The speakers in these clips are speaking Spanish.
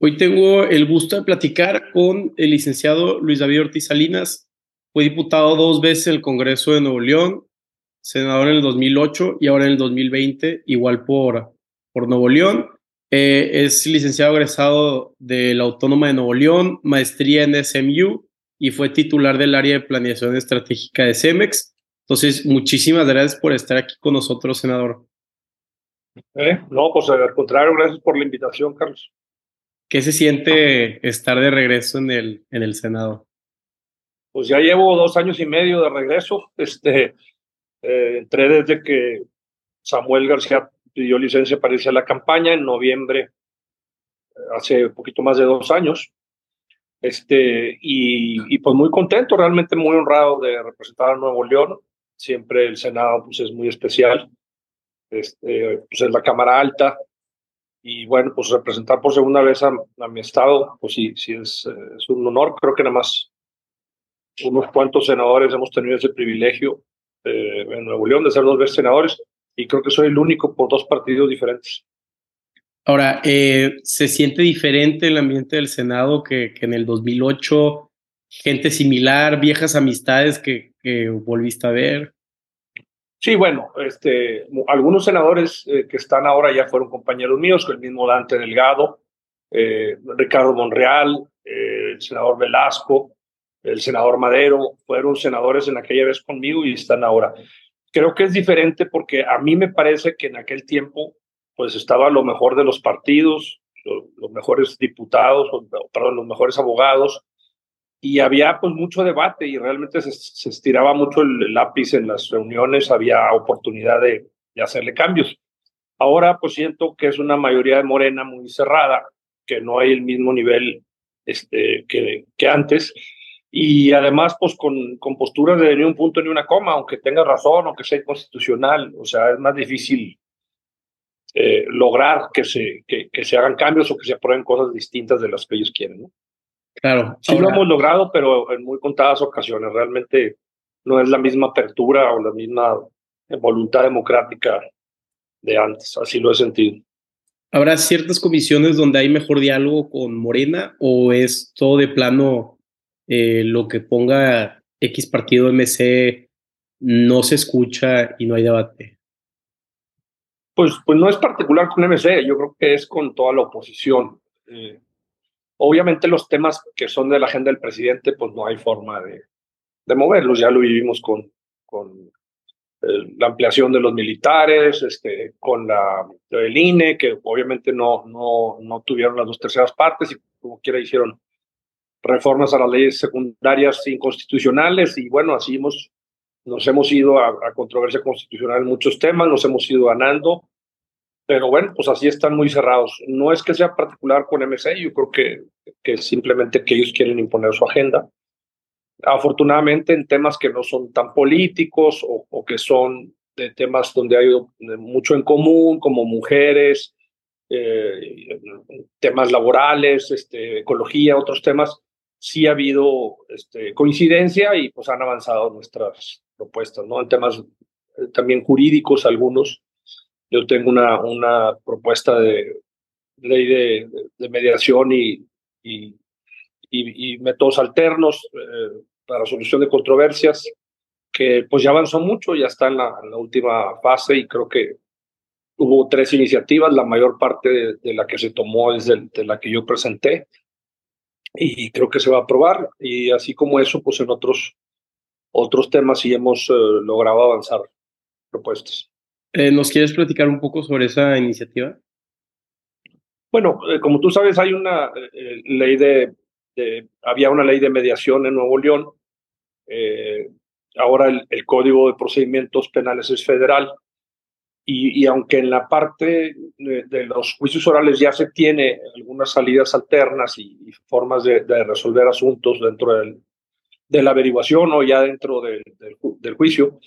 Hoy tengo el gusto de platicar con el licenciado Luis David Ortiz Salinas. Fue diputado dos veces en el Congreso de Nuevo León, senador en el 2008 y ahora en el 2020, igual por, por Nuevo León. Eh, es licenciado egresado de la Autónoma de Nuevo León, maestría en SMU y fue titular del área de planeación estratégica de CEMEX. Entonces, muchísimas gracias por estar aquí con nosotros, senador. Eh, no, pues al contrario, gracias por la invitación, Carlos. ¿Qué se siente estar de regreso en el, en el Senado? Pues ya llevo dos años y medio de regreso. Este, eh, entré desde que Samuel García pidió licencia para irse a la campaña en noviembre, eh, hace un poquito más de dos años. Este, y, y, pues muy contento, realmente muy honrado de representar a Nuevo León. Siempre el Senado pues, es muy especial. Este, pues es la Cámara Alta, y bueno, pues representar por segunda vez a, mi estado, pues sí, sí es, eh, es, un honor. Creo que nada más unos cuantos senadores hemos tenido ese privilegio eh, en Nuevo León de ser dos veces senadores y creo que soy el único por dos partidos diferentes. Ahora, eh, ¿se siente diferente el ambiente del Senado que, que, en el 2008? Gente similar, viejas amistades que, que volviste a ver. Sí, bueno, este, algunos senadores eh, que están ahora ya fueron compañeros míos, el mismo Dante Delgado, eh, Ricardo Monreal, eh, el senador Velasco, el senador Madero, fueron senadores en aquella vez conmigo y están ahora. Creo que es diferente porque a mí me parece que en aquel tiempo pues estaba lo mejor de los partidos, los mejores diputados, perdón, los mejores abogados, y había pues mucho debate y realmente se, estiraba mucho el, lápiz en las reuniones, había oportunidad de, de, hacerle cambios. Ahora pues siento que es una mayoría de Morena muy cerrada, que no hay el mismo nivel este, que, que antes y además pues con, con posturas de ni un punto ni una coma, aunque tenga razón, aunque sea inconstitucional, o sea, es más difícil eh, lograr que se, que, que se hagan cambios o que se aprueben cosas distintas de las que ellos quieren, ¿no? Claro. Sí lo hemos logrado, pero en muy contadas ocasiones. Realmente no es la misma apertura o la misma voluntad democrática de antes. Así lo he sentido. ¿Habrá ciertas comisiones donde hay mejor diálogo con Morena o es todo de plano eh, lo que ponga X partido MC no se escucha y no hay debate? Pues, pues no es particular con MC, yo creo que es con toda la oposición. Eh, Obviamente los temas que son de la agenda del presidente, pues no hay forma de, de moverlos, ya lo vivimos con, con la ampliación de los militares, este, con la el INE, que obviamente no, no, no tuvieron las dos terceras partes y como quiera hicieron reformas a las leyes secundarias inconstitucionales y bueno, así nos hemos ido a, a controversia constitucional en muchos temas, nos hemos ido ganando pero bueno, pues así están muy cerrados. No es que sea particular con MC, yo creo que, que simplemente que ellos quieren imponer su agenda. Afortunadamente en temas que no son tan políticos o, o que son de temas donde hay mucho en común, como mujeres, eh, temas laborales, este, ecología, otros temas, sí ha habido este, coincidencia y pues han avanzado nuestras propuestas, ¿no? En temas eh, también jurídicos algunos, yo tengo una, una propuesta de ley de, de, mediación y, y, y, métodos alternos eh, para solución de controversias que pues ya avanzó mucho, ya está en la, en la última fase y creo que hubo tres iniciativas, la mayor parte de, de la que se tomó es de, de, la que yo presenté y creo que se va a aprobar y así como eso, pues en otros, otros temas sí hemos eh, logrado avanzar propuestas. Eh, ¿Nos quieres platicar un poco sobre esa iniciativa? Bueno, eh, como tú sabes, hay una eh, ley de, había una ley de mediación en Nuevo León. Ahora el, Código de Procedimientos Penales es federal. Y, aunque en la parte de, los juicios orales ya se tiene algunas salidas alternas y, formas de, de, resolver asuntos dentro del, de la averiguación o ya dentro del, del juicio,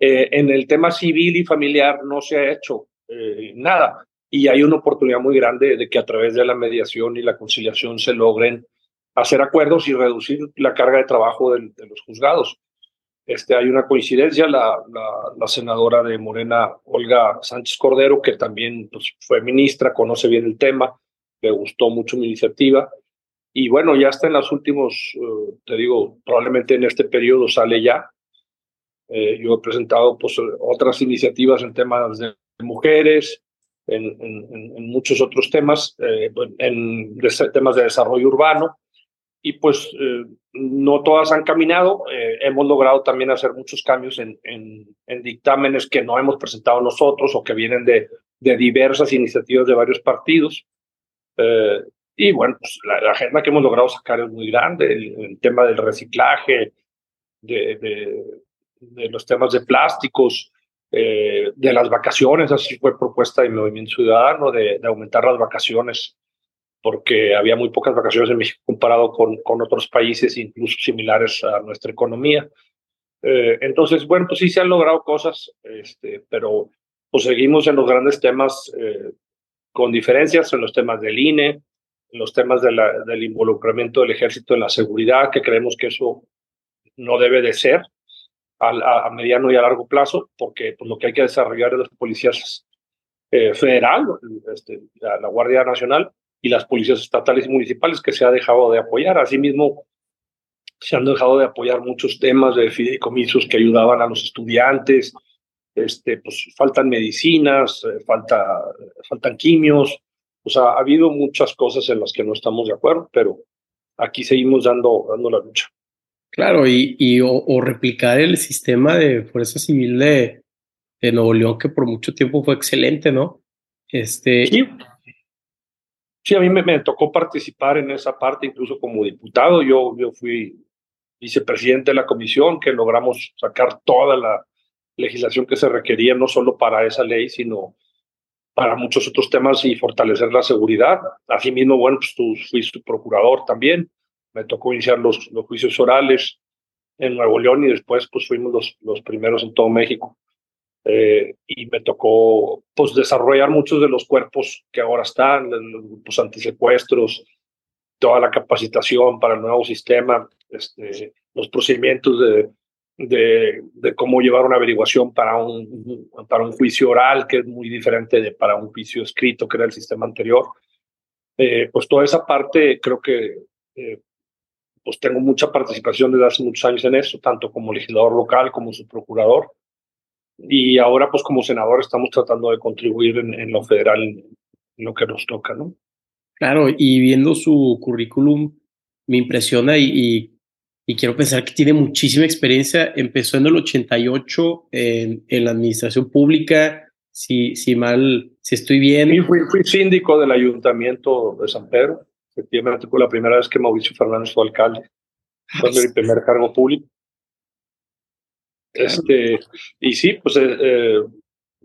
eh, en el tema civil y familiar no se ha hecho eh, nada y hay una oportunidad muy grande de que a través de la mediación y la conciliación se logren hacer acuerdos y reducir la carga de trabajo de, los juzgados. Este, hay una coincidencia, la, senadora de Morena, Olga Sánchez Cordero, que también pues, fue ministra, conoce bien el tema, le gustó mucho mi iniciativa. Y bueno, ya está en los últimos, eh, te digo, probablemente en este periodo sale ya. Eh, yo he presentado pues, otras iniciativas en temas de mujeres, en, en, muchos otros temas, eh, en temas de desarrollo urbano. Y pues no todas han caminado. hemos logrado también hacer muchos cambios en, en, dictámenes que no hemos presentado nosotros o que vienen de, de diversas iniciativas de varios partidos. Eh, y bueno, pues la, agenda que hemos logrado sacar es muy grande, el, tema del reciclaje, de, de, los temas de plásticos, eh, de las vacaciones, así fue propuesta del Movimiento Ciudadano, de, aumentar las vacaciones, porque había muy pocas vacaciones en México comparado con, con otros países, incluso similares a nuestra economía. Eh, entonces, bueno, pues sí se han logrado cosas, este, pero pues seguimos en los grandes temas eh, con diferencias en los temas del INE, en los temas de la, del involucramiento del ejército en la seguridad, que creemos que eso no debe de ser a, a mediano y a largo plazo, porque pues, lo que hay que desarrollar es las policías eh, federal, este, la, Guardia Nacional y las policías estatales y municipales que se ha dejado de apoyar. Asimismo, se han dejado de apoyar muchos temas de fideicomisos que ayudaban a los estudiantes, este, pues faltan medicinas, eh, falta, faltan quimios, o sea, ha habido muchas cosas en las que no estamos de acuerdo, pero aquí seguimos dando, dando la lucha. Claro, y, y o, replicar el sistema de fuerza civil de, de, Nuevo León, que por mucho tiempo fue excelente, ¿no? Este... Sí, sí a mí me, me tocó participar en esa parte, incluso como diputado. Yo, yo fui vicepresidente de la comisión, que logramos sacar toda la, legislación que se requería no solo para esa ley, sino para muchos otros temas y fortalecer la seguridad. Asimismo, bueno, pues tú fuiste procurador también. Me tocó iniciar los, los juicios orales en Nuevo León y después pues fuimos los, los primeros en todo México. Eh, y me tocó pues desarrollar muchos de los cuerpos que ahora están, los grupos antisecuestros, toda la capacitación para el nuevo sistema, este, los procedimientos de, de, cómo llevar una averiguación para un, para un juicio oral, que es muy diferente de para un juicio escrito, que era el sistema anterior. Eh, pues toda esa parte creo que eh, pues tengo mucha participación desde hace muchos años en eso, tanto como legislador local como su procurador. Y ahora pues como senador estamos tratando de contribuir en, lo federal, en lo que nos toca, ¿no? Claro, y viendo su currículum, me impresiona y, y y quiero pensar que tiene muchísima experiencia. Empezó en el 88 en, en la administración pública, si, si mal, si estoy bien. Sí, fui, fui, síndico del ayuntamiento de San Pedro. Efectivamente fue la primera vez que Mauricio Fernández fue alcalde. Fue mi primer cargo público. Este, y sí, pues, eh, eh,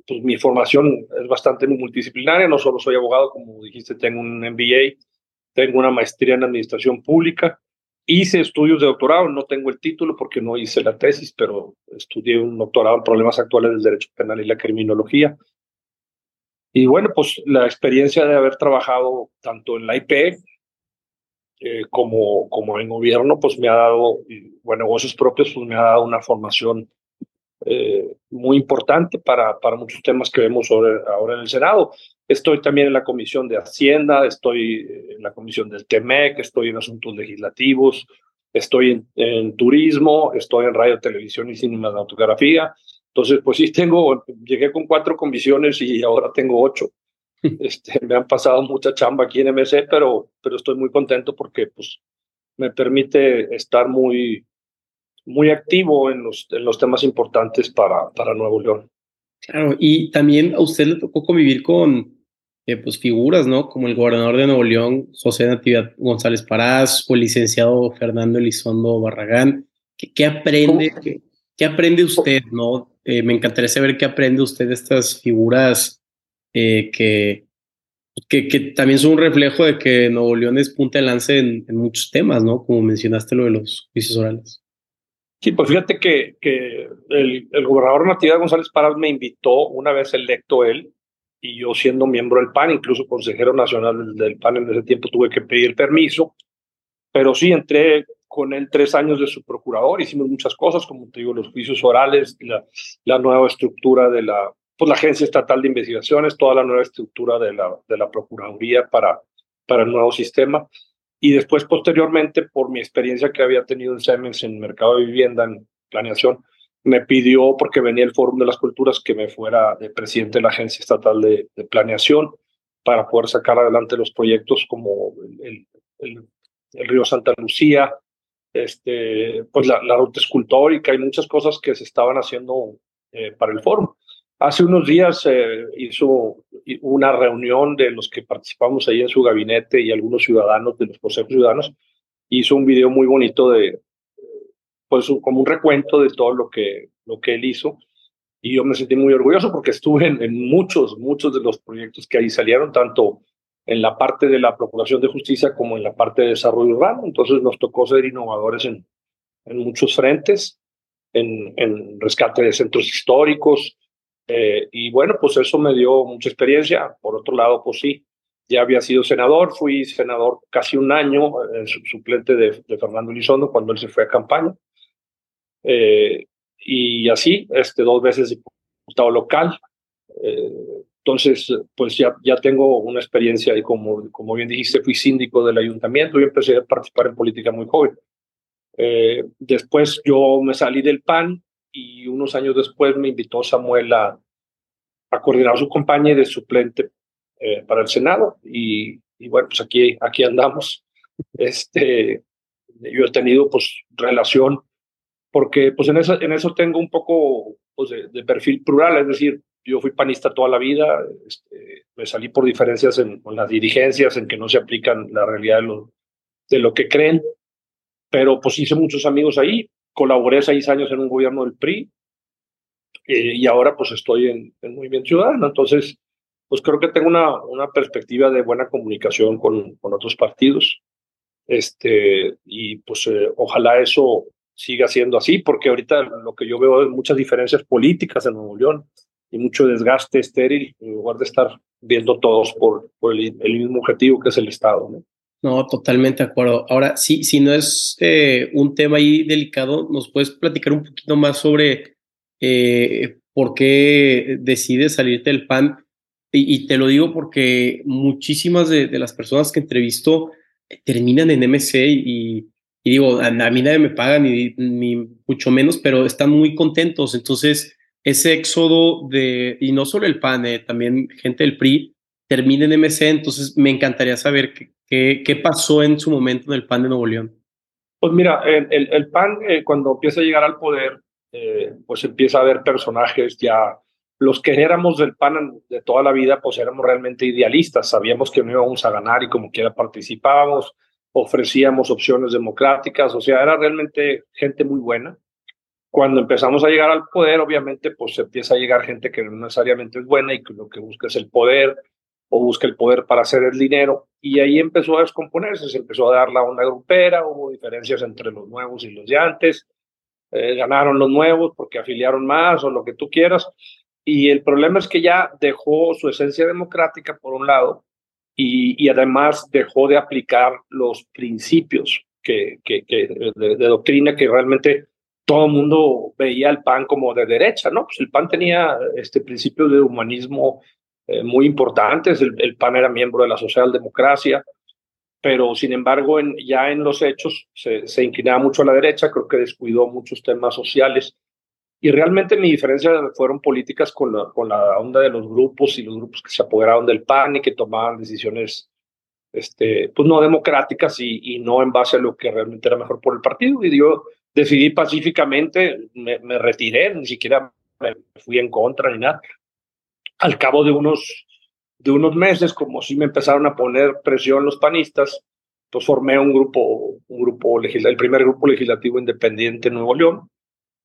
pues mi formación es bastante multidisciplinaria. No solo soy abogado, como dijiste, tengo un MBA, tengo una maestría en administración pública Hice estudios de doctorado, no tengo el título porque no hice la tesis, pero estudié un doctorado en problemas actuales del derecho penal y la criminología. Y bueno, pues la experiencia de haber trabajado tanto en la IP eh, como, como en gobierno, pues me ha dado, bueno, negocios propios, pues me ha dado una formación eh, muy importante para, para muchos temas que vemos ahora en el Senado. Estoy también en la Comisión de Hacienda, estoy en la Comisión del TEMEC, estoy en asuntos legislativos, estoy en, turismo, estoy en radio, televisión y cinematografía. Entonces, pues sí, tengo, llegué con cuatro comisiones y ahora tengo ocho. Este, me han pasado mucha chamba aquí en MC, pero, pero estoy muy contento porque pues, me permite estar muy, muy activo en los, en los temas importantes para, para Nuevo León. Claro, y también a usted le tocó convivir con eh, pues figuras, ¿no? Como el gobernador de Nuevo León, José Natividad González Parás, o el licenciado Fernando Elizondo Barragán. ¿Qué, aprende, qué, aprende usted, no? Eh, me encantaría saber qué aprende usted de estas figuras eh, que, que, también son un reflejo de que Nuevo León es punta de lance en, muchos temas, ¿no? Como mencionaste lo de los juicios orales. Sí, pues fíjate que, que el, el, gobernador Natividad González Parás me invitó una vez electo él, y yo siendo miembro del PAN, incluso consejero nacional del PAN en ese tiempo, tuve que pedir permiso, pero sí entré con él tres años de su procurador, hicimos muchas cosas, como te digo, los juicios orales, la, la nueva estructura de la, pues la Agencia Estatal de Investigaciones, toda la nueva estructura de la, de la Procuraduría para, para el nuevo sistema. Y después, posteriormente, por mi experiencia que había tenido en Siemens en mercado de vivienda, en planeación, me pidió, porque venía el Fórum de las Culturas, que me fuera de presidente de la Agencia Estatal de, Planeación para poder sacar adelante los proyectos como el, el, río Santa Lucía, este, pues la, ruta escultórica y muchas cosas que se estaban haciendo eh, para el fórum. Hace unos días eh, hizo una reunión de los que participamos ahí en su gabinete y algunos ciudadanos de los consejos ciudadanos. Hizo un video muy bonito de, pues como un recuento de todo lo que, lo que él hizo. Y yo me sentí muy orgulloso porque estuve en, muchos, muchos de los proyectos que ahí salieron, tanto en la parte de la Procuración de Justicia como en la parte de desarrollo urbano. Entonces nos tocó ser innovadores en, en muchos frentes, en, en rescate de centros históricos. Eh, y bueno, pues eso me dio mucha experiencia. Por otro lado, pues sí, ya había sido senador, fui senador casi un año, eh, suplente de, de Fernando Elizondo cuando él se fue a campaña. Eh, y así, este, dos veces diputado local. Eh, entonces, pues ya, ya tengo una experiencia y como, como bien dijiste, fui síndico del ayuntamiento y empecé a participar en política muy joven. Eh, después yo me salí del PAN y unos años después me invitó Samuel a, coordinar su campaña de suplente para el Senado. Y, y, bueno, pues aquí, aquí andamos. Este, yo he tenido pues relación porque pues en eso, en eso tengo un poco pues, de, perfil plural, es decir, yo fui panista toda la vida, este, me salí por diferencias en, las dirigencias, en que no se aplican la realidad de lo, de lo que creen, pero pues hice muchos amigos ahí, colaboré seis años en un gobierno del PRI eh, y ahora pues estoy en, en Movimiento Ciudadano, entonces pues creo que tengo una, una perspectiva de buena comunicación con, con otros partidos, este, y pues eh, ojalá eso siga siendo así, porque ahorita lo que yo veo es muchas diferencias políticas en Nuevo León y mucho desgaste estéril, en lugar de estar viendo todos por, por el, mismo objetivo que es el Estado. ¿no? No, totalmente de acuerdo. Ahora, sí, si no es eh, un tema ahí delicado, ¿nos puedes platicar un poquito más sobre eh, por qué decides salirte del PAN? Y, te lo digo porque muchísimas de, las personas que entrevisto terminan en MC y, digo, a, mí nadie me paga, ni, ni mucho menos, pero están muy contentos. Entonces, ese éxodo de, y no solo el PAN, eh, también gente del PRI, termina en MC, entonces me encantaría saber qué, qué, pasó en su momento en el PAN de Nuevo León. Pues mira, el, el, PAN eh, cuando empieza a llegar al poder, eh, pues empieza a haber personajes ya, los que éramos del PAN de toda la vida, pues éramos realmente idealistas, sabíamos que no íbamos a ganar y como quiera participábamos, ofrecíamos opciones democráticas, o sea, era realmente gente muy buena. Cuando empezamos a llegar al poder, obviamente, pues empieza a llegar gente que no necesariamente es buena y que lo que busca es el poder o busca el poder para hacer el dinero. Y ahí empezó a descomponerse, se empezó a dar la onda grupera, hubo diferencias entre los nuevos y los de antes, eh, ganaron los nuevos porque afiliaron más o lo que tú quieras. Y el problema es que ya dejó su esencia democrática por un lado y, además dejó de aplicar los principios que, que, de, doctrina que realmente todo el mundo veía el PAN como de derecha, ¿no? Pues el PAN tenía este principio de humanismo eh, muy importantes, el, el, PAN era miembro de la socialdemocracia, pero sin embargo en, ya en los hechos se, se inclinaba mucho a la derecha, creo que descuidó muchos temas sociales y realmente mi diferencia fueron políticas con la, con la onda de los grupos y los grupos que se apoderaron del PAN y que tomaban decisiones este, pues no democráticas y, y no en base a lo que realmente era mejor por el partido. Y yo decidí pacíficamente, me, me retiré, ni siquiera me fui en contra ni nada. Al cabo de unos, de unos meses, como si me empezaron a poner presión los panistas, pues formé un grupo, un grupo el primer grupo legislativo independiente en Nuevo León,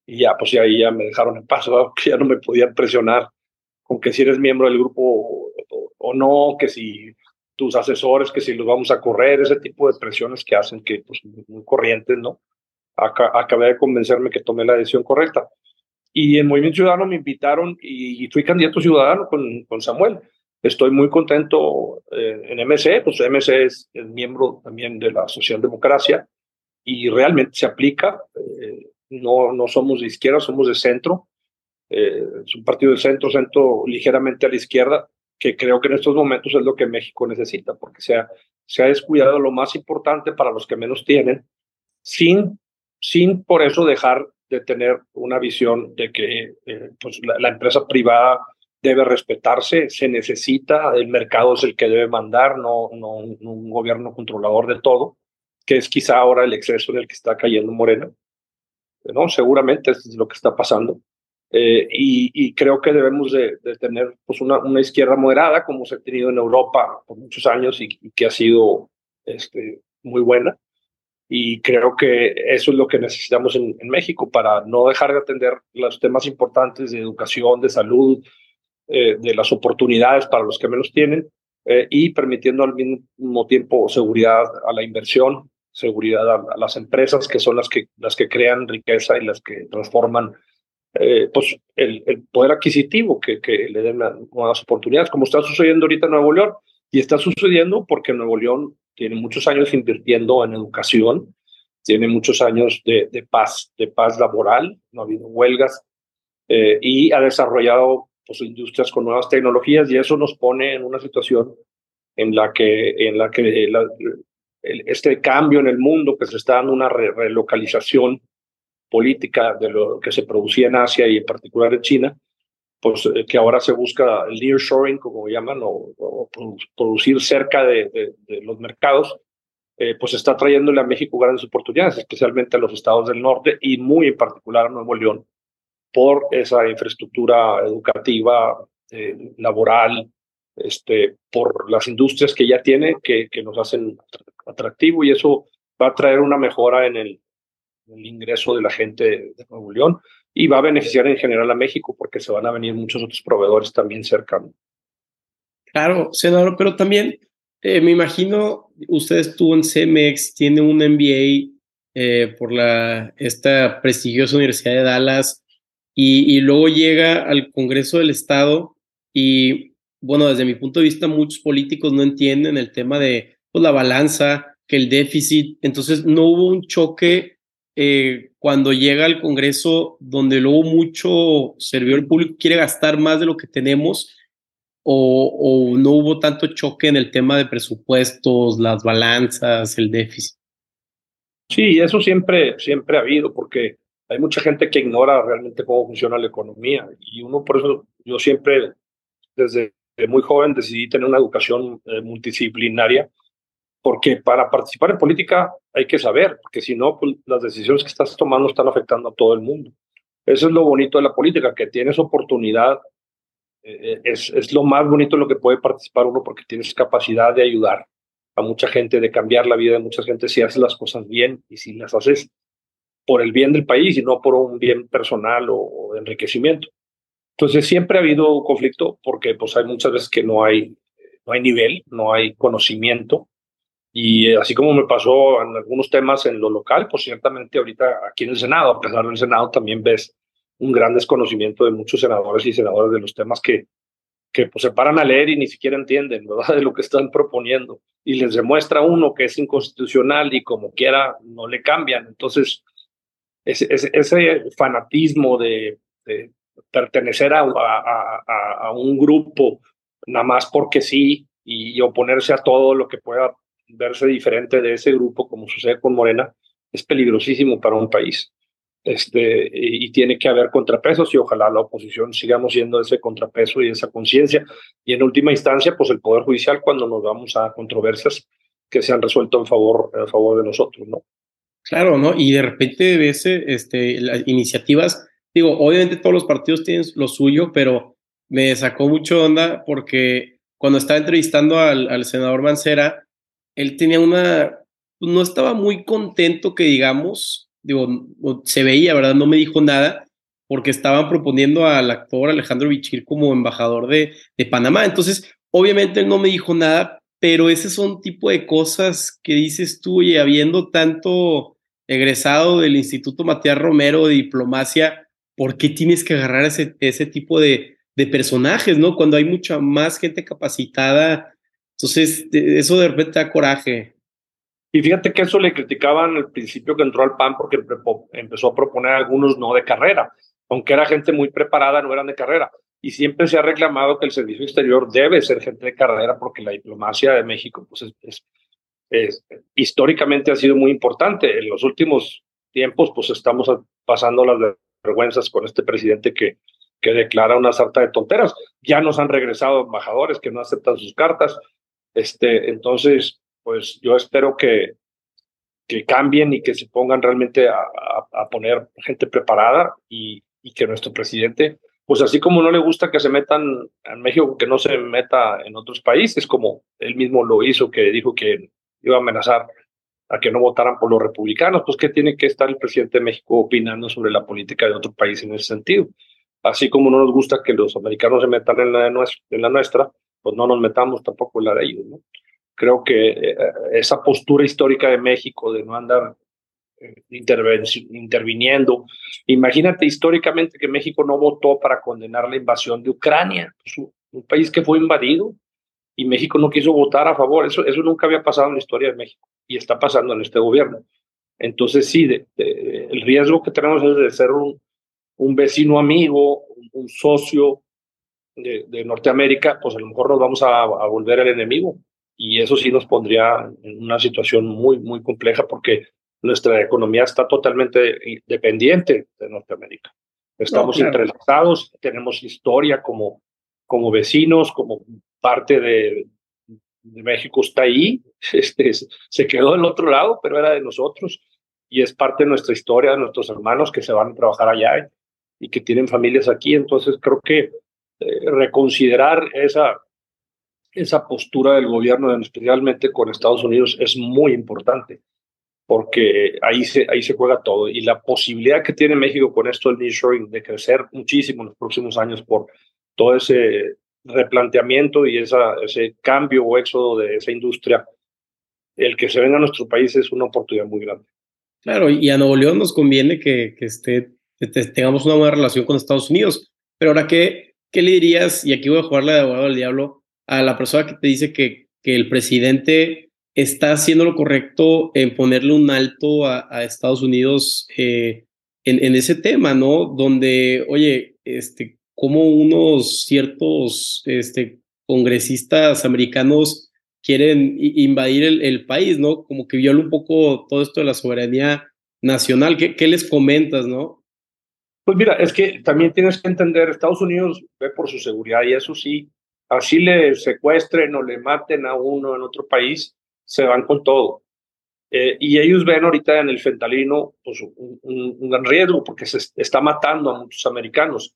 y ya, pues ahí ya me dejaron en paz, que ya no me podían presionar con que si eres miembro del grupo o, no, que si tus asesores, que si los vamos a correr, ese tipo de presiones que hacen que, pues, muy corrientes, ¿no? acabé de convencerme que tomé la decisión correcta. Y en Movimiento Ciudadano me invitaron y, fui candidato ciudadano con, con Samuel. Estoy muy contento eh, en MC, pues MC es, el miembro también de la socialdemocracia y realmente se aplica. Eh, no, no somos de izquierda, somos de centro. Eh, es un partido de centro, centro ligeramente a la izquierda, que creo que en estos momentos es lo que México necesita, porque se ha, se ha descuidado lo más importante para los que menos tienen, sin, sin por eso dejar de tener una visión de que eh, pues la, empresa privada debe respetarse, se necesita, el mercado es el que debe mandar, no, no un, gobierno controlador de todo, que es quizá ahora el exceso en el que está cayendo Morena. ¿no? Seguramente es lo que está pasando. Eh, y, creo que debemos de, tener pues una, una, izquierda moderada, como se ha tenido en Europa por muchos años y, y que ha sido este, muy buena y creo que eso es lo que necesitamos en, México para no dejar de atender los temas importantes de educación, de salud, eh, de las oportunidades para los que menos tienen eh, y permitiendo al mismo tiempo seguridad a la inversión, seguridad a, las empresas que son las que, las que crean riqueza y las que transforman eh, pues el, el, poder adquisitivo que, que le den nuevas oportunidades, como está sucediendo ahorita en Nuevo León. Y está sucediendo porque Nuevo León tiene muchos años invirtiendo en educación, tiene muchos años de, de paz, de paz laboral, no ha habido huelgas, eh, y ha desarrollado pues, industrias con nuevas tecnologías y eso nos pone en una situación en la que, en la que este cambio en el mundo, que se está dando una relocalización política de lo que se producía en Asia y en particular en China, pues eh, que ahora se busca el nearshoring, como llaman, o, producir cerca de, los mercados, eh, pues está trayéndole a México grandes oportunidades, especialmente a los estados del norte y muy en particular a Nuevo León, por esa infraestructura educativa, eh, laboral, este, por las industrias que ya tiene, que, que nos hacen atractivo y eso va a traer una mejora en el, el ingreso de la gente de Nuevo León y va a beneficiar en general a México porque se van a venir muchos otros proveedores también cercanos. Claro, senador, pero también eh, me imagino, usted estuvo en CEMEX, tiene un MBA eh, por la, esta prestigiosa Universidad de Dallas y, y, luego llega al Congreso del Estado y, bueno, desde mi punto de vista, muchos políticos no entienden el tema de pues, la balanza, que el déficit, entonces no hubo un choque eh, cuando llega al Congreso, donde luego mucho servidor público quiere gastar más de lo que tenemos, o, no hubo tanto choque en el tema de presupuestos, las balanzas, el déficit? Sí, eso siempre, siempre ha habido, porque hay mucha gente que ignora realmente cómo funciona la economía. Y uno, por eso, yo siempre, desde muy joven, decidí tener una educación eh, multidisciplinaria porque para participar en política hay que saber, porque si no, pues, las decisiones que estás tomando están afectando a todo el mundo. Eso es lo bonito de la política, que tienes oportunidad, eh, eh, es, es lo más bonito en lo que puede participar uno porque tienes capacidad de ayudar a mucha gente, de cambiar la vida de mucha gente si haces las cosas bien y si las haces por el bien del país y no por un bien personal o, de enriquecimiento. Entonces siempre ha habido conflicto porque pues hay muchas veces que no hay, no hay nivel, no hay conocimiento y eh, así como me pasó en algunos temas en lo local, pues ciertamente ahorita aquí en el Senado, a pesar del Senado, también ves un gran desconocimiento de muchos senadores y senadoras de los temas que, que pues, se paran a leer y ni siquiera entienden, ¿verdad?, de lo que están proponiendo. Y les demuestra uno que es inconstitucional y como quiera no le cambian. Entonces, ese, ese, fanatismo de, de pertenecer a, a, a, a, un grupo nada más porque sí y oponerse a todo lo que pueda verse diferente de ese grupo, como sucede con Morena, es peligrosísimo para un país. Este, y, tiene que haber contrapesos y ojalá la oposición sigamos siendo ese contrapeso y esa conciencia. Y en última instancia, pues el Poder Judicial cuando nos vamos a controversias que se han resuelto en favor, en favor de nosotros, ¿no? Claro, ¿no? Y de repente ves este, las iniciativas, digo, obviamente todos los partidos tienen lo suyo, pero me sacó mucho onda porque cuando estaba entrevistando al, al senador Mancera, él tenía una, pues, no estaba muy contento que digamos, digo, se veía, ¿verdad? No me dijo nada porque estaban proponiendo al actor Alejandro Bichir como embajador de, Panamá. Entonces, obviamente él no me dijo nada, pero ese son tipo de cosas que dices tú, y habiendo tanto egresado del Instituto Matías Romero de Diplomacia, ¿por qué tienes que agarrar ese, ese tipo de, de personajes, no? Cuando hay mucha más gente capacitada entonces, eso de repente da coraje. Y fíjate que eso le criticaban al principio que entró al PAN porque empezó a proponer algunos no de carrera, aunque era gente muy preparada, no eran de carrera. Y siempre se ha reclamado que el servicio exterior debe ser gente de carrera porque la diplomacia de México pues es, históricamente ha sido muy importante. En los últimos tiempos, pues estamos pasando las vergüenzas con este presidente que, que declara una sarta de tonteras. Ya nos han regresado embajadores que no aceptan sus cartas. Este, entonces, pues yo espero que, que cambien y que se pongan realmente a, a, poner gente preparada y, y, que nuestro presidente, pues así como no le gusta que se metan en México, que no se meta en otros países, como él mismo lo hizo, que dijo que iba a amenazar a que no votaran por los republicanos, pues ¿qué tiene que estar el presidente de México opinando sobre la política de otro país en ese sentido? Así como no nos gusta que los americanos se metan en la nuestra, pues no nos metamos tampoco en la de ellos. Creo que eh, esa postura histórica de México de no andar eh, interviniendo. Imagínate históricamente que México no votó para condenar la invasión de Ucrania, pues, un país que fue invadido y México no quiso votar a favor. Eso, eso nunca había pasado en la historia de México y está pasando en este gobierno. Entonces, sí, el riesgo que tenemos es de ser un, un vecino amigo, un, socio de, de, Norteamérica, pues a lo mejor nos vamos a, a, volver el enemigo. Y eso sí nos pondría en una situación muy, muy compleja porque nuestra economía está totalmente dependiente de Norteamérica. Estamos entrelazados, tenemos historia como, como vecinos, como parte de, de México está ahí, este, se quedó del otro lado, pero era de nosotros y es parte de nuestra historia, de nuestros hermanos que se van a trabajar allá y que tienen familias aquí. Entonces creo que eh, reconsiderar esa, esa postura del gobierno, especialmente con Estados Unidos, es muy importante porque ahí se, ahí se juega todo. Y la posibilidad que tiene México con esto del nearshoring de crecer muchísimo en los próximos años por todo ese replanteamiento y esa, ese cambio o éxodo de esa industria, el que se venga a nuestro país es una oportunidad muy grande. Claro, y a Nuevo León nos conviene que, que esté tengamos una buena relación con Estados Unidos. Pero ahora, ¿qué, qué le dirías, y aquí voy a jugarle de abogado al diablo, a la persona que te dice que, que el presidente está haciendo lo correcto en ponerle un alto a, Estados Unidos eh, en, en, ese tema, ¿no? Donde, oye, este, como unos ciertos este, congresistas americanos quieren invadir el, el, país, ¿no? Como que viola un poco todo esto de la soberanía nacional. ¿Qué, qué les comentas, no? Pues mira, es que también tienes que entender, Estados Unidos ve por su seguridad y eso sí, así le secuestren o le maten a uno en otro país, se van con todo. Eh, y ellos ven ahorita en el fentalino pues, un, gran riesgo porque se está matando a muchos americanos.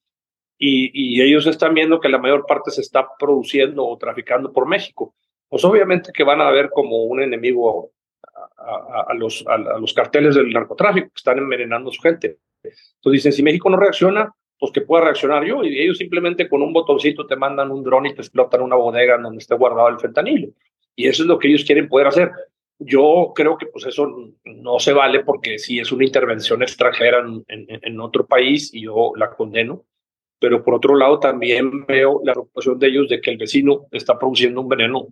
Y, y, ellos están viendo que la mayor parte se está produciendo o traficando por México. Pues obviamente que van a ver como un enemigo a, a, los, a, los carteles del narcotráfico que están envenenando a su gente. Entonces dicen, si México no reacciona, pues que pueda reaccionar yo. Y ellos simplemente con un botoncito te mandan un dron y te explotan una bodega donde esté guardado el fentanilo. Y eso es lo que ellos quieren poder hacer. Yo creo que pues eso no se vale porque si es una intervención extranjera en, otro país y yo la condeno, pero por otro lado también veo la preocupación de ellos de que el vecino está produciendo un veneno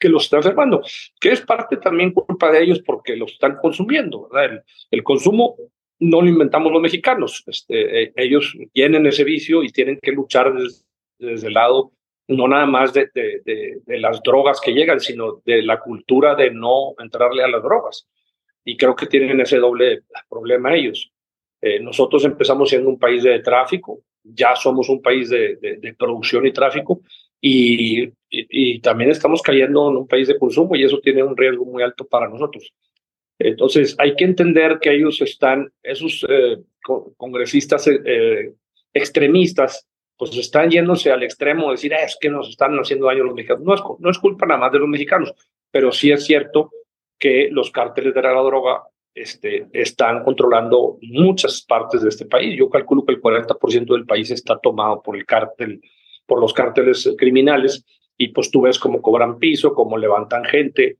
que los está enfermando, que es parte también culpa de ellos porque lo están consumiendo. ¿verdad? El consumo no lo inventamos los mexicanos. Este, eh, ellos tienen ese vicio y tienen que luchar desde, el lado no nada más de, las drogas que llegan, sino de la cultura de no entrarle a las drogas. Y creo que tienen ese doble problema ellos. Eh, nosotros empezamos siendo un país de tráfico, ya somos un país de, producción y tráfico, y, también estamos cayendo en un país de consumo y eso tiene un riesgo muy alto para nosotros. Entonces, hay que entender que ellos están, esos eh, congresistas eh, extremistas, pues están yéndose al extremo de decir, ah, es que nos están haciendo daño los mexicanos. No es, no es culpa nada más de los mexicanos, pero sí es cierto que los cárteles de la droga este, están controlando muchas partes de este país. Yo calculo que el 40% del país está tomado por el cártel, por los cárteles criminales, y pues tú ves cómo cobran piso, cómo levantan gente,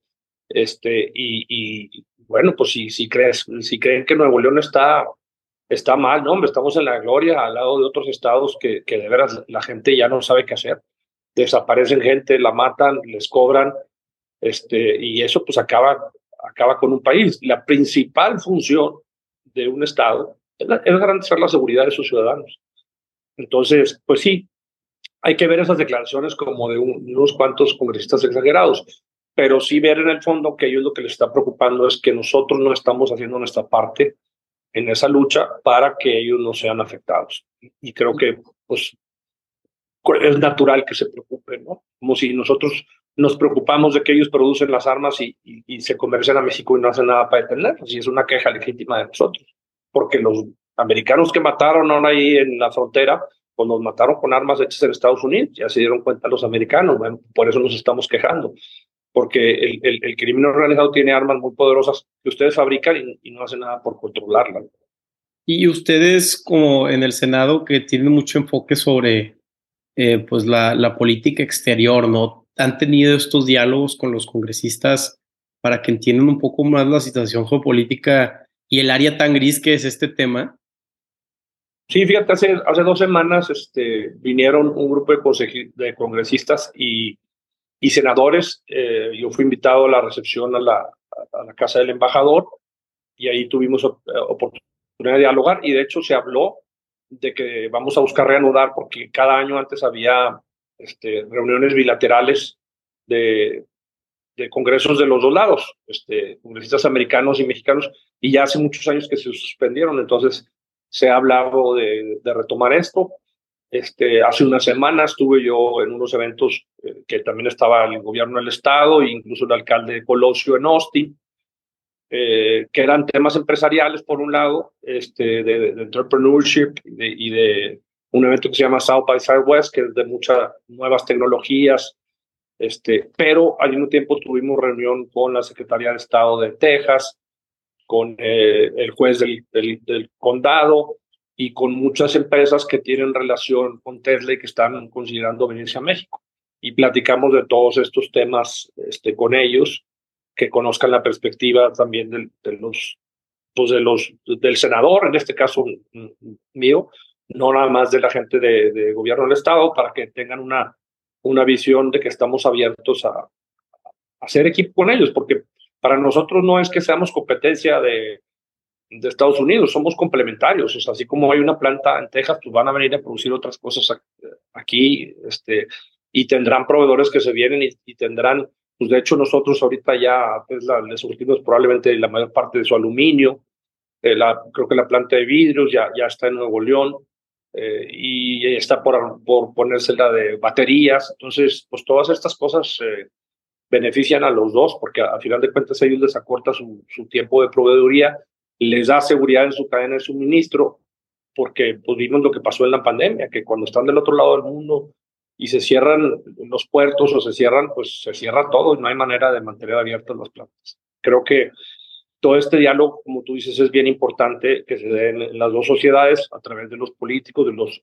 este, y, bueno, pues si, si, crees, si creen que Nuevo León está, está mal, no, hombre, estamos en la gloria al lado de otros estados que, que de veras la gente ya no sabe qué hacer. Desaparecen gente, la matan, les cobran, este, y eso pues acaba, acaba con un país. La principal función de un estado es, es garantizar la seguridad de sus ciudadanos. Entonces, pues sí, hay que ver esas declaraciones como de unos cuantos congresistas exagerados pero sí ver en el fondo que ellos lo que les está preocupando es que nosotros no estamos haciendo nuestra parte en esa lucha para que ellos no sean afectados. Y creo que pues es natural que se preocupen, ¿no? Como si nosotros nos preocupamos de que ellos producen las armas y, y, se comercian a México y no hacen nada para detenerlos. Y es una queja legítima de nosotros, porque los americanos que mataron ahí en la frontera, pues los mataron con armas hechas en Estados Unidos, ya se dieron cuenta los americanos, bueno, por eso nos estamos quejando, porque el, el, el crimen organizado tiene armas muy poderosas que ustedes fabrican y, y no hacen nada por controlarlas. Y ustedes como en el Senado que tienen mucho enfoque sobre eh, pues la, la política exterior, ¿no? ¿Han tenido estos diálogos con los congresistas para que entiendan un poco más la situación geopolítica y el área tan gris que es este tema? Sí, fíjate, hace, hace dos semanas este, vinieron un grupo de, de congresistas y, y senadores. Eh, yo fui invitado a la recepción a la, a la casa del embajador y ahí tuvimos oportunidad de dialogar y de hecho se habló de que vamos a buscar reanudar porque cada año antes había este, reuniones bilaterales de, de congresos de los dos lados, este, congresistas americanos y mexicanos, y ya hace muchos años que se suspendieron, entonces se ha hablado de, de retomar esto. Este, hace unas semanas estuve yo en unos eventos eh, que también estaba el gobierno del estado e incluso el alcalde Colosio en Austin, eh, que eran temas empresariales por un lado, este, de, entrepreneurship y de, un evento que se llama South by Southwest, que es de muchas nuevas tecnologías, este, pero al mismo tiempo tuvimos reunión con la Secretaría de Estado de Texas, con eh, el juez del, condado y con muchas empresas que tienen relación con Tesla y que están considerando venirse a México. Y platicamos de todos estos temas este, con ellos que conozcan la perspectiva también de, de los, pues de los, del senador, en este caso mío, no nada más de la gente de, de gobierno del Estado, para que tengan una, una visión de que estamos abiertos a, a hacer equipo con ellos, porque para nosotros no es que seamos competencia de, de Estados Unidos, somos complementarios, o sea, así como hay una planta en Texas, pues van a venir a producir otras cosas aquí, este, y tendrán proveedores que se vienen y, y tendrán pues de hecho nosotros ahorita ya pues, la, les surtimos probablemente la mayor parte de su aluminio, eh, la, creo que la planta de vidrios ya, ya está en Nuevo León eh, y está por, por ponerse la de baterías, entonces pues todas estas cosas eh, benefician a los dos porque a, final de cuentas ellos les acorta su, su tiempo de proveeduría, les da seguridad en su cadena de suministro, porque pues vimos lo que pasó en la pandemia, que cuando están del otro lado del mundo y se cierran los puertos o se cierran, pues se cierra todo y no hay manera de mantener abiertas las plantas. Creo que todo este diálogo, como tú dices, es bien importante que se dé en las dos sociedades a través de los políticos, de los,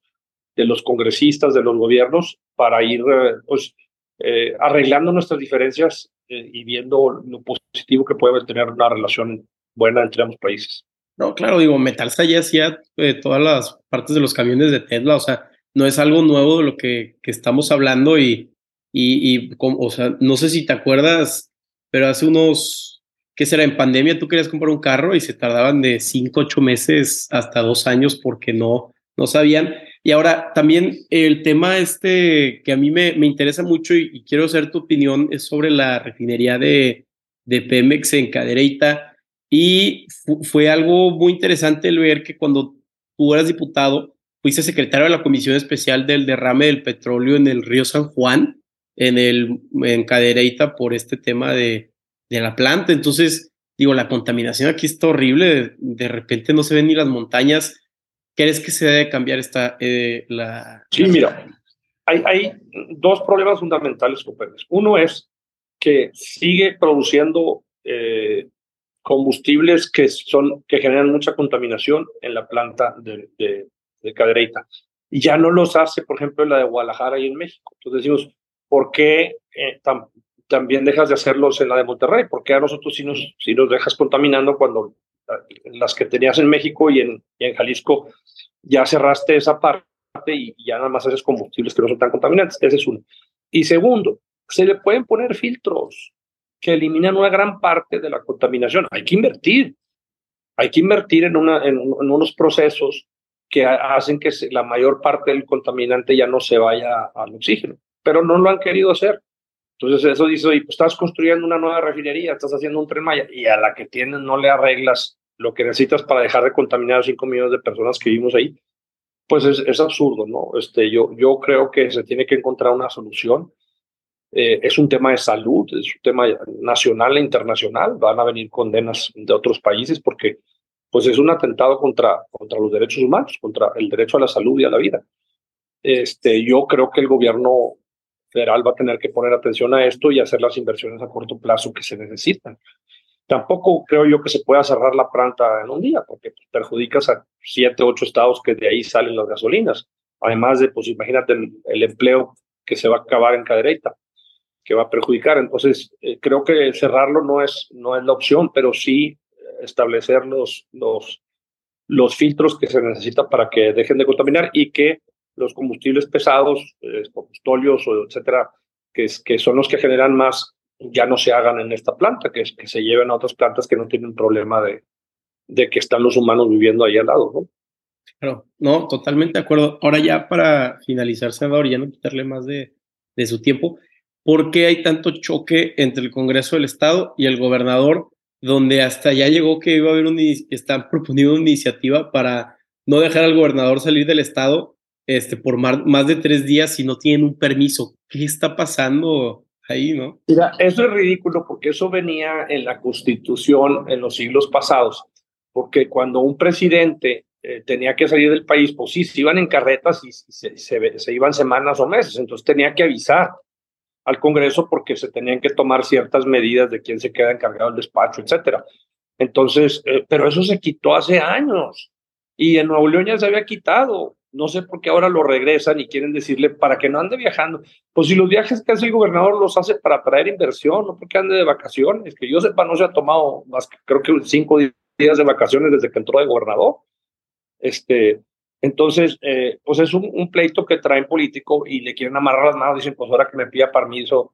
de los congresistas, de los gobiernos, para ir pues, eh, arreglando nuestras diferencias eh, y viendo lo positivo que puede tener una relación buena entre ambos países. No, claro, digo, Metalsa ya hacía eh, todas las partes de los camiones de Tesla, o sea, no es algo nuevo de lo que, que estamos hablando y, y, y o sea, no sé si te acuerdas, pero hace unos, ¿qué será? En pandemia tú querías comprar un carro y se tardaban de 5, 8 meses hasta dos años porque no, no sabían. Y ahora también el tema este que a mí me, me interesa mucho y, quiero hacer tu opinión es sobre la refinería de, de Pemex en Cadereyta. Y fue algo muy interesante el ver que cuando tú eras diputado, fuiste secretario de la Comisión Especial del Derrame del Petróleo en el río San Juan, en, el, en Cadereyta, por este tema de, de la planta. Entonces, digo, la contaminación aquí está horrible, de, repente no se ven ni las montañas. ¿Crees que se debe cambiar esta, eh, la... Sí, mira, hay, hay, dos problemas fundamentales con Pemex. Uno es que sigue produciendo eh, combustibles que, son, que generan mucha contaminación en la planta de, de, de Cadereyta. Y ya no los hace, por ejemplo, la de Guadalajara y en México. Entonces decimos, ¿por qué eh, también dejas de hacerlos en la de Monterrey? ¿Por qué a nosotros sí nos, si nos dejas contaminando cuando las que tenías en México y en, en Jalisco ya cerraste esa parte y, ya nada más haces combustibles que no son tan contaminantes? Ese es uno. Y segundo, se le pueden poner filtros que eliminan una gran parte de la contaminación. Hay que invertir. Hay que invertir en, unos procesos que hacen que la mayor parte del contaminante ya no se vaya al oxígeno, pero no lo han querido hacer. Entonces eso dice, pues estás construyendo una nueva refinería, estás haciendo un tren Maya, y a la que tienes no le arreglas lo que necesitas para dejar de contaminar a 5 millones de personas que vivimos ahí, pues es, es, absurdo, ¿no? Este, yo, yo creo que se tiene que encontrar una solución. Eh, es un tema de salud, es un tema nacional e internacional, van a venir condenas de otros países porque pues es un atentado contra, contra los derechos humanos, contra el derecho a la salud y a la vida. Este, yo creo que el gobierno federal va a tener que poner atención a esto y hacer las inversiones a corto plazo que se necesitan. Tampoco creo yo que se pueda cerrar la planta en un día, porque perjudicas a siete, ocho estados que de ahí salen las gasolinas. Además de, pues imagínate el, empleo que se va a acabar en Cadereyta, que va a perjudicar. Entonces, eh, creo que cerrarlo no es, no es la opción, pero sí establecer los, los, los filtros que se necesitan para que dejen de contaminar y que los combustibles pesados, eh, combustibles o etcétera, que, es, que son los que generan más, ya no se hagan en esta planta, que, es, que se lleven a otras plantas que no tienen problema de, de que están los humanos viviendo ahí al lado, ¿no? Claro, no, totalmente de acuerdo. Ahora ya para finalizar, Salvador, ya no quitarle más de, de su tiempo, ¿por qué hay tanto choque entre el Congreso del Estado y el gobernador, donde hasta ya llegó que iba a haber un, están proponiendo una iniciativa para no dejar al gobernador salir del Estado este, por más, de tres días si no tienen un permiso. ¿Qué está pasando ahí, no? Mira, eso es ridículo porque eso venía en la Constitución en los siglos pasados, porque cuando un presidente eh, tenía que salir del país, pues sí, se iban en carretas y se, se, iban semanas o meses, entonces tenía que avisar al Congreso porque se tenían que tomar ciertas medidas de quién se queda encargado del despacho, etcétera. Entonces, eh, pero eso se quitó hace años y en Nuevo León ya se había quitado. No sé por qué ahora lo regresan y quieren decirle para que no ande viajando. Pues si los viajes que hace el gobernador los hace para traer inversión, no porque ande de vacaciones. Que yo sepa, no se ha tomado más que creo que cinco días de vacaciones desde que entró de gobernador. Este, entonces, eh, pues es un, pleito que traen político y le quieren amarrar las manos. Dicen, pues ahora que me pida permiso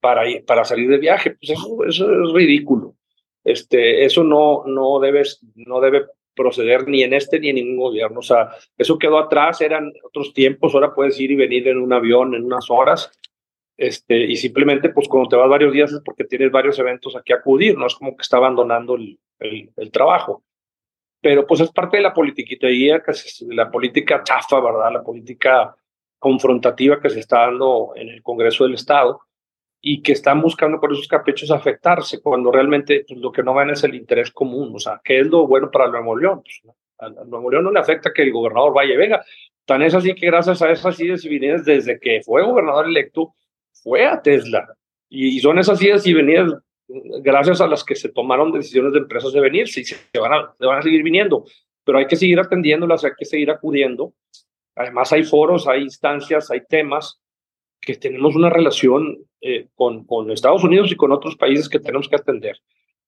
para, ir, para salir de viaje. Pues eso, es ridículo. Este, eso no, no, debes, no debe proceder ni en este ni en ningún gobierno. O sea, eso quedó atrás, eran otros tiempos, ahora puedes ir y venir en un avión en unas horas. Este, y simplemente, pues cuando te vas varios días es porque tienes varios eventos a acudir, no es como que está abandonando el, el, trabajo. Pero pues es parte de la politiquería, que la política chafa, ¿verdad? La política confrontativa que se está dando en el Congreso del Estado y que están buscando por esos caprichos afectarse cuando realmente pues, lo que no ven es el interés común. O sea, ¿qué es lo bueno para Nuevo León? Pues, a Nuevo León no le afecta que el gobernador vaya y venga. Tan es así que gracias a esas ideas y venidas desde que fue gobernador electo, fue a Tesla. Y, son esas ideas y venidas gracias a las que se tomaron decisiones de empresas de venirse y se van a, seguir viniendo. Pero hay que seguir atendiéndolas, hay que seguir acudiendo. Además hay foros, hay instancias, hay temas que tenemos una relación eh, con, con Estados Unidos y con otros países que tenemos que atender.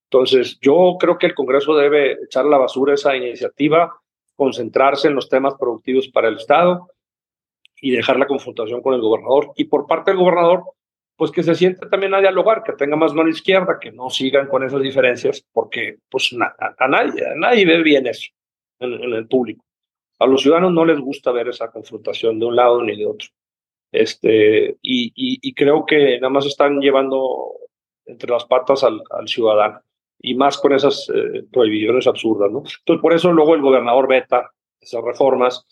Entonces, yo creo que el Congreso debe echar la basura esa iniciativa, concentrarse en los temas productivos para el Estado y dejar la confrontación con el gobernador. Y por parte del gobernador, pues que se siente también a dialogar, que tenga más mano izquierda, que no sigan con esas diferencias, porque pues a, nadie, a nadie ve bien eso en, en el público. A los ciudadanos no les gusta ver esa confrontación de un lado ni de otro. Este, y, y, creo que nada más están llevando entre las patas al, al ciudadano y más con esas eh, prohibiciones absurdas, ¿no? Entonces, por eso luego el gobernador veta esas reformas,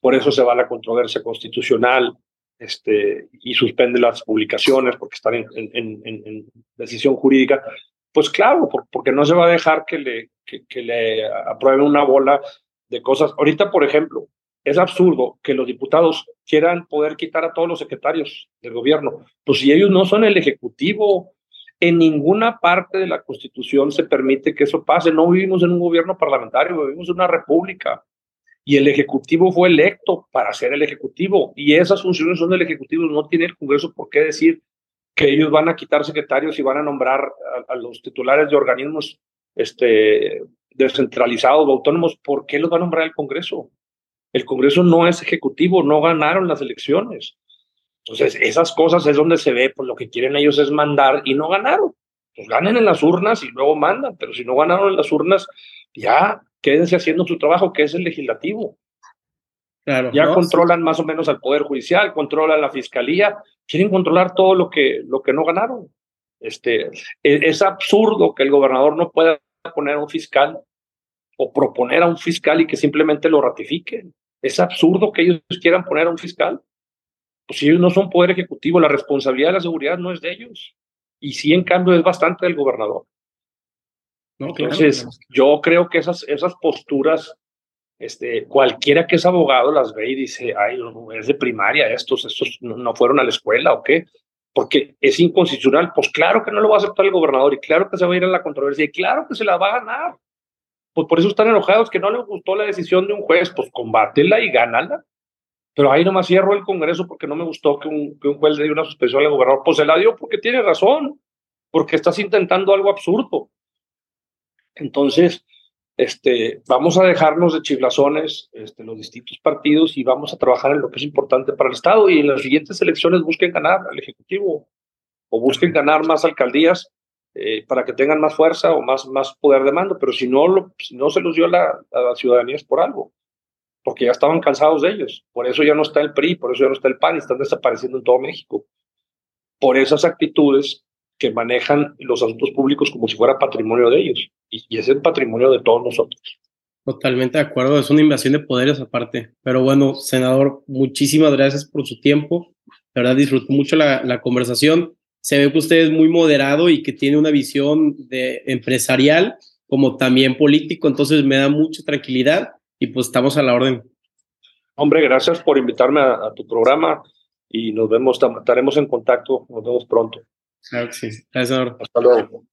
por eso se va la controversia constitucional este, y suspende las publicaciones porque están en, decisión jurídica. Pues claro, porque no se va a dejar que le, que le aprueben una bola de cosas. Ahorita, por ejemplo, es absurdo que los diputados quieran poder quitar a todos los secretarios del gobierno. Pues si ellos no son el Ejecutivo, en ninguna parte de la Constitución se permite que eso pase. No vivimos en un gobierno parlamentario, vivimos en una república. Y el Ejecutivo fue electo para ser el Ejecutivo. Y esas funciones son del Ejecutivo. No tiene el Congreso por qué decir que ellos van a quitar secretarios y van a nombrar a, los titulares de organismos este, descentralizados o autónomos. ¿Por qué los va a nombrar el Congreso? El Congreso no es ejecutivo, no ganaron las elecciones. Entonces, esas cosas es donde se ve, pues lo que quieren ellos es mandar y no ganaron. Pues ganen en las urnas y luego mandan, pero si no ganaron en las urnas, ya quédense haciendo su trabajo, que es el legislativo. ya controlan más o menos al Poder Judicial, controlan la Fiscalía, quieren controlar todo lo que, lo que no ganaron. Este, e, es, absurdo que el gobernador no pueda poner a un fiscal o proponer a un fiscal y que simplemente lo ratifiquen. Es absurdo que ellos quieran poner a un fiscal. Pues si ellos no son poder ejecutivo, la responsabilidad de la seguridad no es de ellos. Y sí, en cambio, es bastante del gobernador. Entonces, yo creo que esas, esas posturas, este, cualquiera que es abogado las ve y dice, ay, es de primaria, estos, estos no fueron a la escuela o qué porque es inconstitucional, pues claro que no lo va a aceptar el gobernador y claro que se va a ir a la controversia y claro que se la va a ganar. Pues por eso están enojados, que no les gustó la decisión de un juez, pues combátela y gánala. Pero ahí nomás cierro el Congreso porque no me gustó que un, que un juez le dio una suspensión al gobernador. Pues se la dio porque tiene razón, porque estás intentando algo absurdo. Entonces, este, vamos a dejarnos de chiflazones este, los distintos partidos y vamos a trabajar en lo que es importante para el Estado. Y en las siguientes elecciones busquen ganar al Ejecutivo o busquen ganar más alcaldías eh, para que tengan más fuerza o más, más poder de mando, pero si no, lo, si no se los dio la, la ciudadanía es por algo, porque ya estaban cansados de ellos, por eso ya no está el PRI, por eso ya no está el PAN, y están desapareciendo en todo México, por esas actitudes que manejan los asuntos públicos como si fuera patrimonio de ellos y, es el patrimonio de todos nosotros. Totalmente de acuerdo, es una invasión de poderes aparte. Pero bueno, senador, muchísimas gracias por su tiempo. La verdad, disfruto mucho la, la conversación. Se ve que usted es muy moderado y que tiene una visión de empresarial como también político, entonces me da mucha tranquilidad y pues estamos a la orden. Hombre, gracias por invitarme a, a tu programa y nos vemos, estaremos en contacto, nos vemos pronto. Claro. Gracias. Hasta luego.